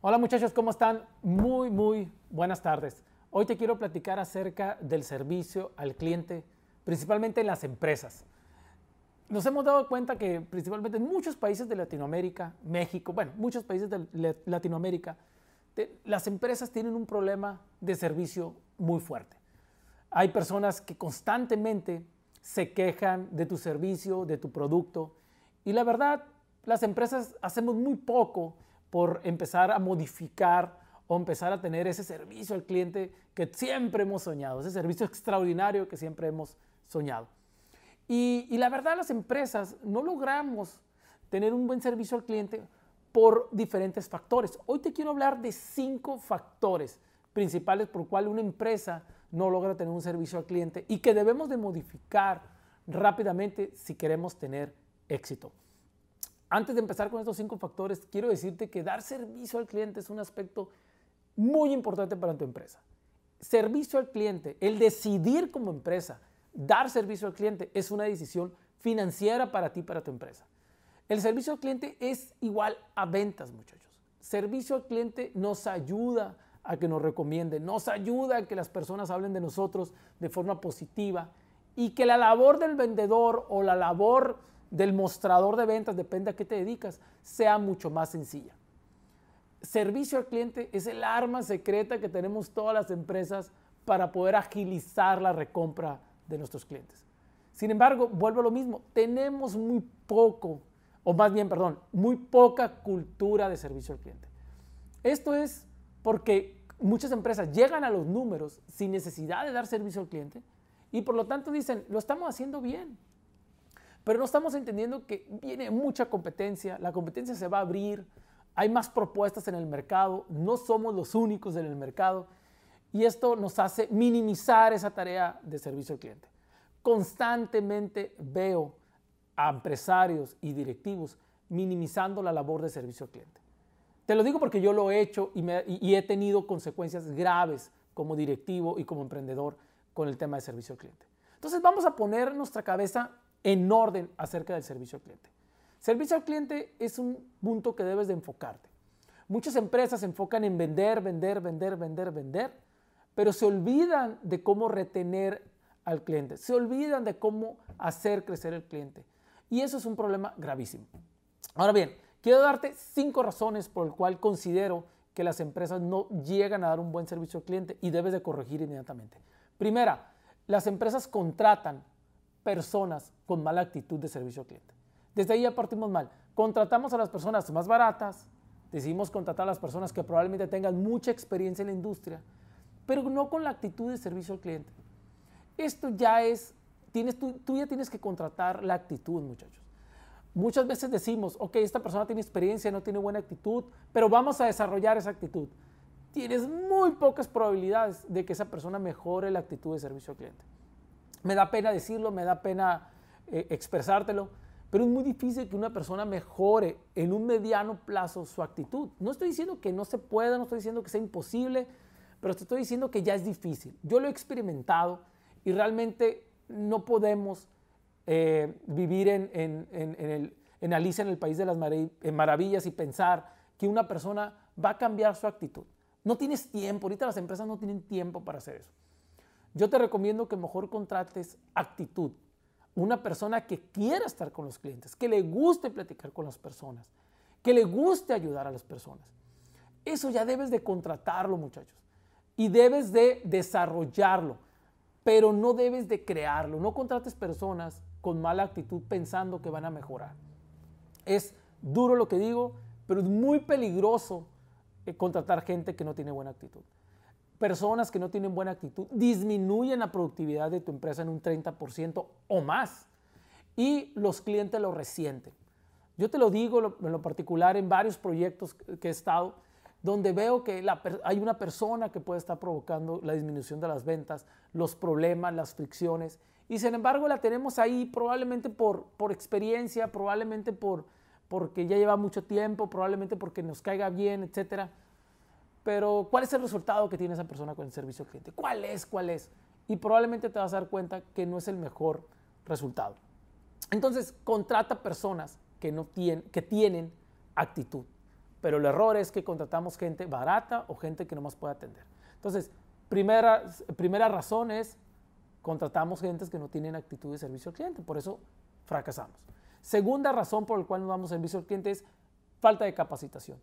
Hola muchachos, ¿cómo están? Muy, muy buenas tardes. Hoy te quiero platicar acerca del servicio al cliente, principalmente en las empresas. Nos hemos dado cuenta que principalmente en muchos países de Latinoamérica, México, bueno, muchos países de Latinoamérica, las empresas tienen un problema de servicio muy fuerte. Hay personas que constantemente se quejan de tu servicio, de tu producto, y la verdad, las empresas hacemos muy poco por empezar a modificar o empezar a tener ese servicio al cliente que siempre hemos soñado, ese servicio extraordinario que siempre hemos soñado. Y, la verdad las empresas no logramos tener un buen servicio al cliente por diferentes factores. Hoy te quiero hablar de cinco factores principales por cual una empresa no logra tener un servicio al cliente y que debemos de modificar rápidamente si queremos tener éxito. Antes de empezar con estos cinco factores, quiero decirte que dar servicio al cliente es un aspecto muy importante para tu empresa. Servicio al cliente, el decidir como empresa, dar servicio al cliente es una decisión financiera para ti, para tu empresa. El servicio al cliente es igual a ventas, muchachos. Servicio al cliente nos ayuda a que nos recomienden, nos ayuda a que las personas hablen de nosotros de forma positiva y que la labor del vendedor o la labor del mostrador de ventas, depende a qué te dedicas, sea mucho más sencilla. Servicio al cliente es el arma secreta que tenemos todas las empresas para poder agilizar la recompra de nuestros clientes. Sin embargo, vuelvo a lo mismo, tenemos muy poco, o más bien, perdón, muy poca cultura de servicio al cliente. Esto es porque muchas empresas llegan a los números sin necesidad de dar servicio al cliente y por lo tanto dicen, lo estamos haciendo bien, pero no estamos entendiendo que viene mucha competencia, la competencia se va a abrir, hay más propuestas en el mercado, no somos los únicos en el mercado y esto nos hace minimizar esa tarea de servicio al cliente. Constantemente veo a empresarios y directivos minimizando la labor de servicio al cliente. Te lo digo porque yo lo he hecho y, y he tenido consecuencias graves como directivo y como emprendedor con el tema de servicio al cliente. Entonces vamos a poner nuestra cabeza en orden acerca del servicio al cliente. Servicio al cliente es un punto que debes de enfocarte. Muchas empresas se enfocan en vender, vender, vender, vender, vender, pero se olvidan de cómo retener al cliente, se olvidan de cómo hacer crecer el cliente. Y eso es un problema gravísimo. Ahora bien, quiero darte cinco razones por el cual considero que las empresas no llegan a dar un buen servicio al cliente y debes de corregir inmediatamente. Primera, las empresas contratan personas con mala actitud de servicio al cliente. Desde ahí ya partimos mal. Contratamos a las personas más baratas, decidimos contratar a las personas que probablemente tengan mucha experiencia en la industria, pero no con la actitud de servicio al cliente. Esto ya es, tú, tú ya tienes que contratar la actitud, muchachos. Muchas veces decimos, ok, esta persona tiene experiencia, no tiene buena actitud, pero vamos a desarrollar esa actitud. Tienes muy pocas probabilidades de que esa persona mejore la actitud de servicio al cliente. Me da pena decirlo, me da pena eh, expresártelo, pero es muy difícil que una persona mejore en un mediano plazo su actitud. No estoy diciendo que no se pueda, no estoy diciendo que sea imposible, pero te estoy diciendo que ya es difícil. Yo lo he experimentado y realmente no podemos eh, vivir en, el, en Alicia en el País de las Maravillas y pensar que una persona va a cambiar su actitud. No tienes tiempo, ahorita las empresas no tienen tiempo para hacer eso. Yo te recomiendo que mejor contrates actitud. Una persona que quiera estar con los clientes, que le guste platicar con las personas, que le guste ayudar a las personas. Eso ya debes de contratarlo, muchachos. Y debes de desarrollarlo, pero no debes de crearlo. No contrates personas con mala actitud pensando que van a mejorar. Es duro lo que digo, pero es muy peligroso eh, contratar gente que no tiene buena actitud personas que no tienen buena actitud disminuyen la productividad de tu empresa en un 30% o más y los clientes lo resienten. Yo te lo digo en lo particular en varios proyectos que he estado, donde veo que hay una persona que puede estar provocando la disminución de las ventas, los problemas, las fricciones, y sin embargo la tenemos ahí probablemente por, por experiencia, probablemente por, porque ya lleva mucho tiempo, probablemente porque nos caiga bien, etcétera pero ¿cuál es el resultado que tiene esa persona con el servicio al cliente? ¿Cuál es? ¿Cuál es? Y probablemente te vas a dar cuenta que no es el mejor resultado. Entonces, contrata personas que, no tienen, que tienen actitud. pero el error es que contratamos gente barata o gente que no más puede atender. Entonces, primera, primera razón es contratamos gente que no tienen actitud de servicio al cliente, por eso fracasamos. Segunda razón por la cual no damos servicio al cliente es falta de capacitación.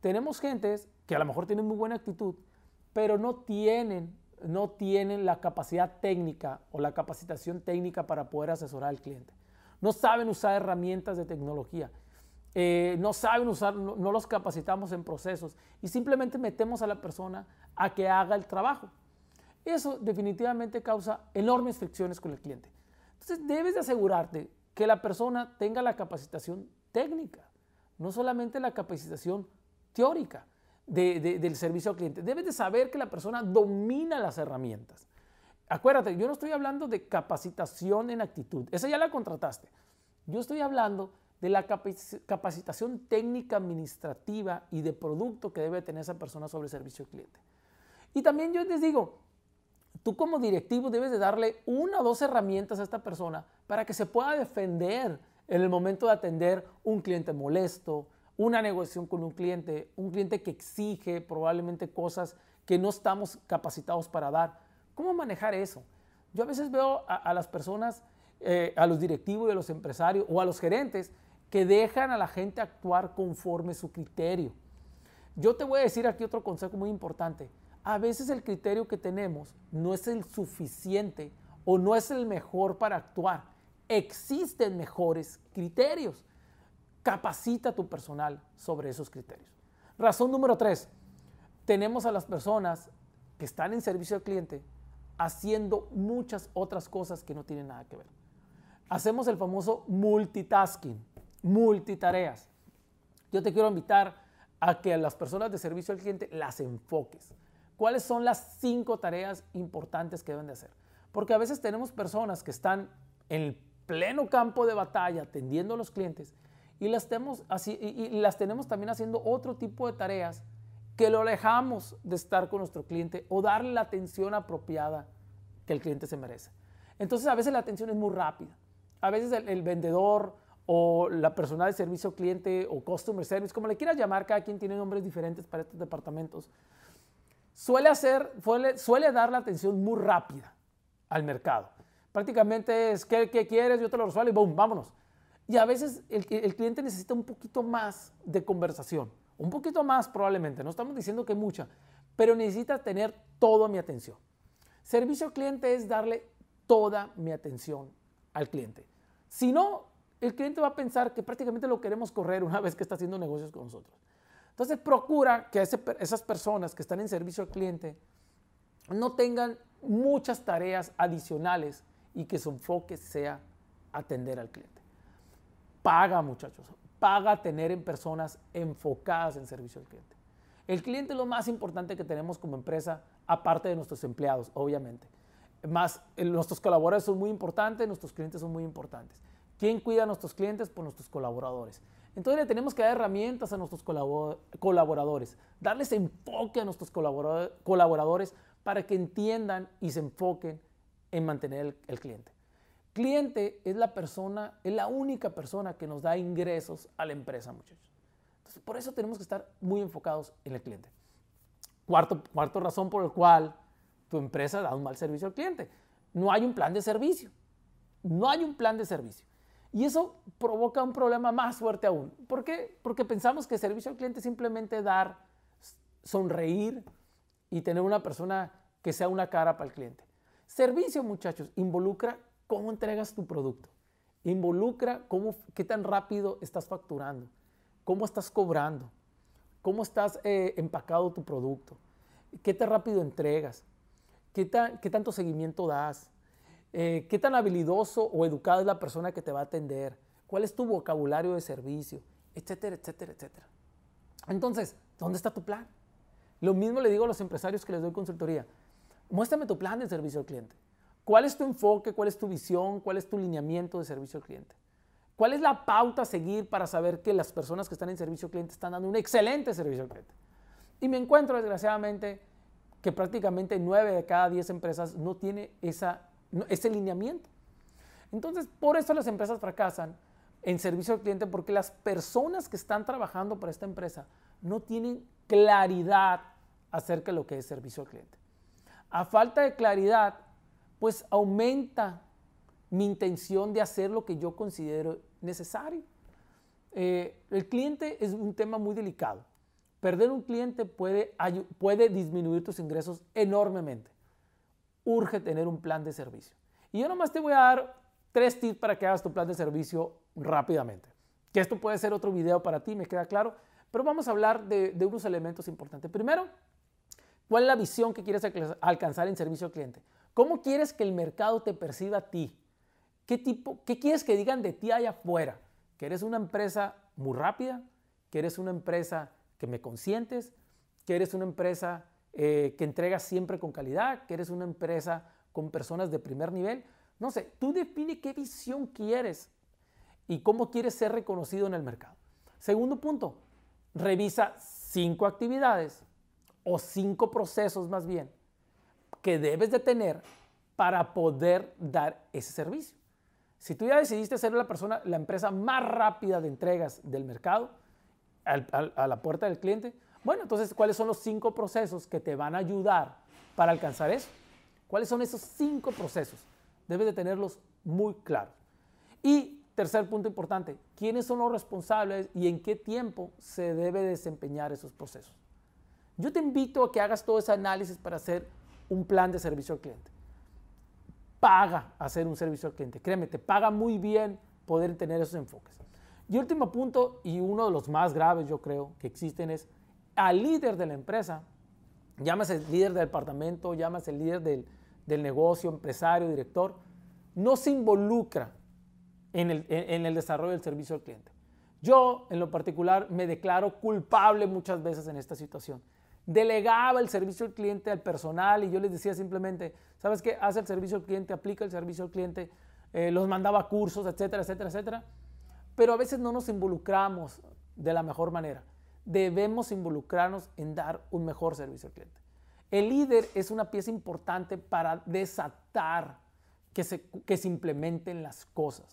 Tenemos gentes que a lo mejor tienen muy buena actitud, pero no tienen, no tienen la capacidad técnica o la capacitación técnica para poder asesorar al cliente. No saben usar herramientas de tecnología. Eh, no saben usar, no, no, los capacitamos en procesos y simplemente metemos a la persona a que haga el trabajo. Eso definitivamente causa enormes fricciones con el cliente. Entonces debes de asegurarte que la persona tenga la capacitación técnica, no solamente la capacitación teórica del servicio al cliente. Debes de saber que la persona domina las herramientas. Acuérdate, yo no estoy hablando de capacitación en actitud, esa ya la contrataste. Yo estoy hablando de la capacitación técnica administrativa y de producto que debe tener esa persona sobre el servicio al cliente. Y también yo les digo, tú como directivo debes de darle una o dos herramientas a esta persona para que se pueda defender en el momento de atender un cliente molesto, una negociación con un cliente, un cliente que exige probablemente cosas que no estamos capacitados para dar. ¿Cómo manejar eso? Yo a veces veo a, las personas, eh, a los directivos y a los empresarios o a los gerentes que dejan a la gente actuar conforme su criterio. Yo te voy a decir aquí otro consejo muy importante. A veces el criterio que tenemos no es el suficiente o no es el mejor para actuar. Existen mejores criterios capacita a tu personal sobre esos criterios. Razón número tres, tenemos a las personas que están en servicio al cliente haciendo muchas otras cosas que no tienen nada que ver. Hacemos el famoso multitasking, multitareas. Yo te quiero invitar a que a las personas de servicio al cliente las enfoques. ¿Cuáles son las cinco tareas importantes que deben de hacer? Porque a veces tenemos personas que están en el pleno campo de batalla atendiendo a los clientes y las, tenemos así, y, las tenemos también haciendo otro tipo de tareas que lo alejamos de estar con nuestro cliente o darle la atención apropiada que el cliente se merece. Entonces a veces la atención es muy rápida. A veces el, vendedor o la persona de servicio cliente o customer service, como le quieras llamar, cada quien tiene nombres diferentes para estos departamentos, suele, hacer, suele, suele dar la atención muy rápida al mercado. Prácticamente es, ¿qué, qué quieres? Yo te lo resuelvo y boom, vámonos. Y a veces el, cliente necesita un poquito más de conversación, un poquito más probablemente, no estamos diciendo que mucha, pero necesita tener toda mi atención. Servicio al cliente es darle toda mi atención al cliente. Si no, el cliente va a pensar que prácticamente lo queremos correr una vez que está haciendo negocios con nosotros. Entonces procura que esas personas que están en servicio al cliente no tengan muchas tareas adicionales y que su enfoque sea atender al cliente paga, muchachos, paga tener en personas enfocadas en servicio al cliente. El cliente es lo más importante que tenemos como empresa, aparte de nuestros empleados, obviamente. Más, nuestros colaboradores son muy importantes, nuestros clientes son muy importantes. ¿Quién cuida a nuestros clientes? Pues nuestros colaboradores. Entonces le tenemos que dar herramientas a nuestros colaboradores, darles enfoque a nuestros colaboradores para que entiendan y se enfoquen en mantener el cliente cliente es la persona, es la única persona que nos da ingresos a la empresa, muchachos. Entonces, por eso tenemos que estar muy enfocados en el cliente. Cuarto, cuarto razón por el cual tu empresa da un mal servicio al cliente. No hay un plan de servicio. No hay un plan de servicio. Y eso provoca un problema más fuerte aún. ¿Por qué? Porque pensamos que servicio al cliente es simplemente dar, sonreír y tener una persona que sea una cara para el cliente. Servicio, muchachos, involucra cómo entregas tu producto. Involucra cómo, qué tan rápido estás facturando, cómo estás cobrando, cómo estás eh, empacado tu producto, qué tan rápido entregas, qué, qué tanto seguimiento das, eh, qué tan habilidoso o educado es la persona que te va a atender, cuál es tu vocabulario de servicio, etcétera, etcétera, etcétera. Entonces, ¿dónde está tu plan? Lo mismo le digo a los empresarios que les doy consultoría. Muéstrame tu plan de servicio al cliente. ¿Cuál es tu enfoque? ¿Cuál es tu visión? ¿Cuál es tu lineamiento de servicio al cliente? ¿Cuál es la pauta a seguir para saber que las personas que están en servicio al cliente están dando un excelente servicio al cliente? Y me encuentro, desgraciadamente, que prácticamente 9 de cada 10 empresas no tiene esa, ese lineamiento. Entonces, por eso las empresas fracasan en servicio al cliente, porque las personas que están trabajando para esta empresa no tienen claridad acerca de lo que es servicio al cliente. A falta de claridad, pues aumenta mi intención de hacer lo que yo considero necesario. Eh, el cliente es un tema muy delicado. Perder un cliente puede, puede disminuir tus ingresos enormemente. Urge tener un plan de servicio. Y yo nomás te voy a dar tres tips para que hagas tu plan de servicio rápidamente. Que esto puede ser otro video para ti, me queda claro. Pero vamos a hablar de, de unos elementos importantes. Primero, ¿cuál es la visión que quieres alcanzar en servicio al cliente? ¿Cómo quieres que el mercado te perciba a ti? ¿Qué, tipo, ¿Qué quieres que digan de ti allá afuera? ¿Que eres una empresa muy rápida? ¿Que eres una empresa que me consientes? ¿Que eres una empresa eh, que entrega siempre con calidad? ¿Que eres una empresa con personas de primer nivel? No sé, tú define qué visión quieres y cómo quieres ser reconocido en el mercado. Segundo punto, revisa cinco actividades o cinco procesos más bien que debes de tener para poder dar ese servicio. Si tú ya decidiste ser la persona, la empresa más rápida de entregas del mercado a la puerta del cliente, bueno, entonces, ¿cuáles son los cinco procesos que te van a ayudar para alcanzar eso? ¿Cuáles son esos cinco procesos? Debes de tenerlos muy claros. Y tercer punto importante, ¿quiénes son los responsables y en qué tiempo se debe desempeñar esos procesos? Yo te invito a que hagas todo ese análisis para hacer un plan de servicio al cliente. Paga hacer un servicio al cliente. Créeme, te paga muy bien poder tener esos enfoques. Y último punto, y uno de los más graves yo creo que existen, es al líder de la empresa, llámase el líder del departamento, llámase el líder del, del negocio, empresario, director, no se involucra en el, en el desarrollo del servicio al cliente. Yo, en lo particular, me declaro culpable muchas veces en esta situación delegaba el servicio al cliente al personal y yo les decía simplemente, ¿sabes qué? Haz el servicio al cliente, aplica el servicio al cliente, eh, los mandaba cursos, etcétera, etcétera, etcétera. Pero a veces no nos involucramos de la mejor manera. Debemos involucrarnos en dar un mejor servicio al cliente. El líder es una pieza importante para desatar que se, que se implementen las cosas.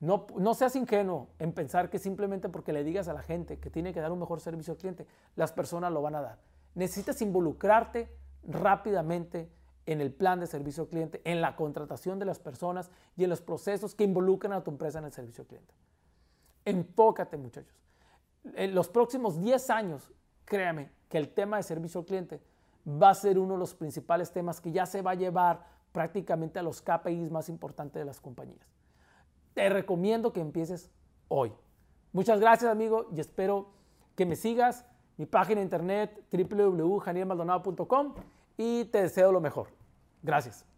No, seas ingenuo en pensar que simplemente porque le digas a la gente que tiene que dar un mejor servicio al cliente, las personas lo van a dar. Necesitas involucrarte rápidamente en el plan de servicio al cliente, en la contratación de las personas y en los procesos que involucran a tu empresa en el servicio al cliente. Enfócate, muchachos. En los próximos 10 años, créame que el tema de servicio al cliente va a ser uno de los principales temas que ya se va a llevar prácticamente a los KPIs más importantes de las compañías te recomiendo que empieces hoy. Muchas gracias, amigo, y espero que me sigas. Mi página internet www.janielmaldonado.com y te deseo lo mejor. Gracias.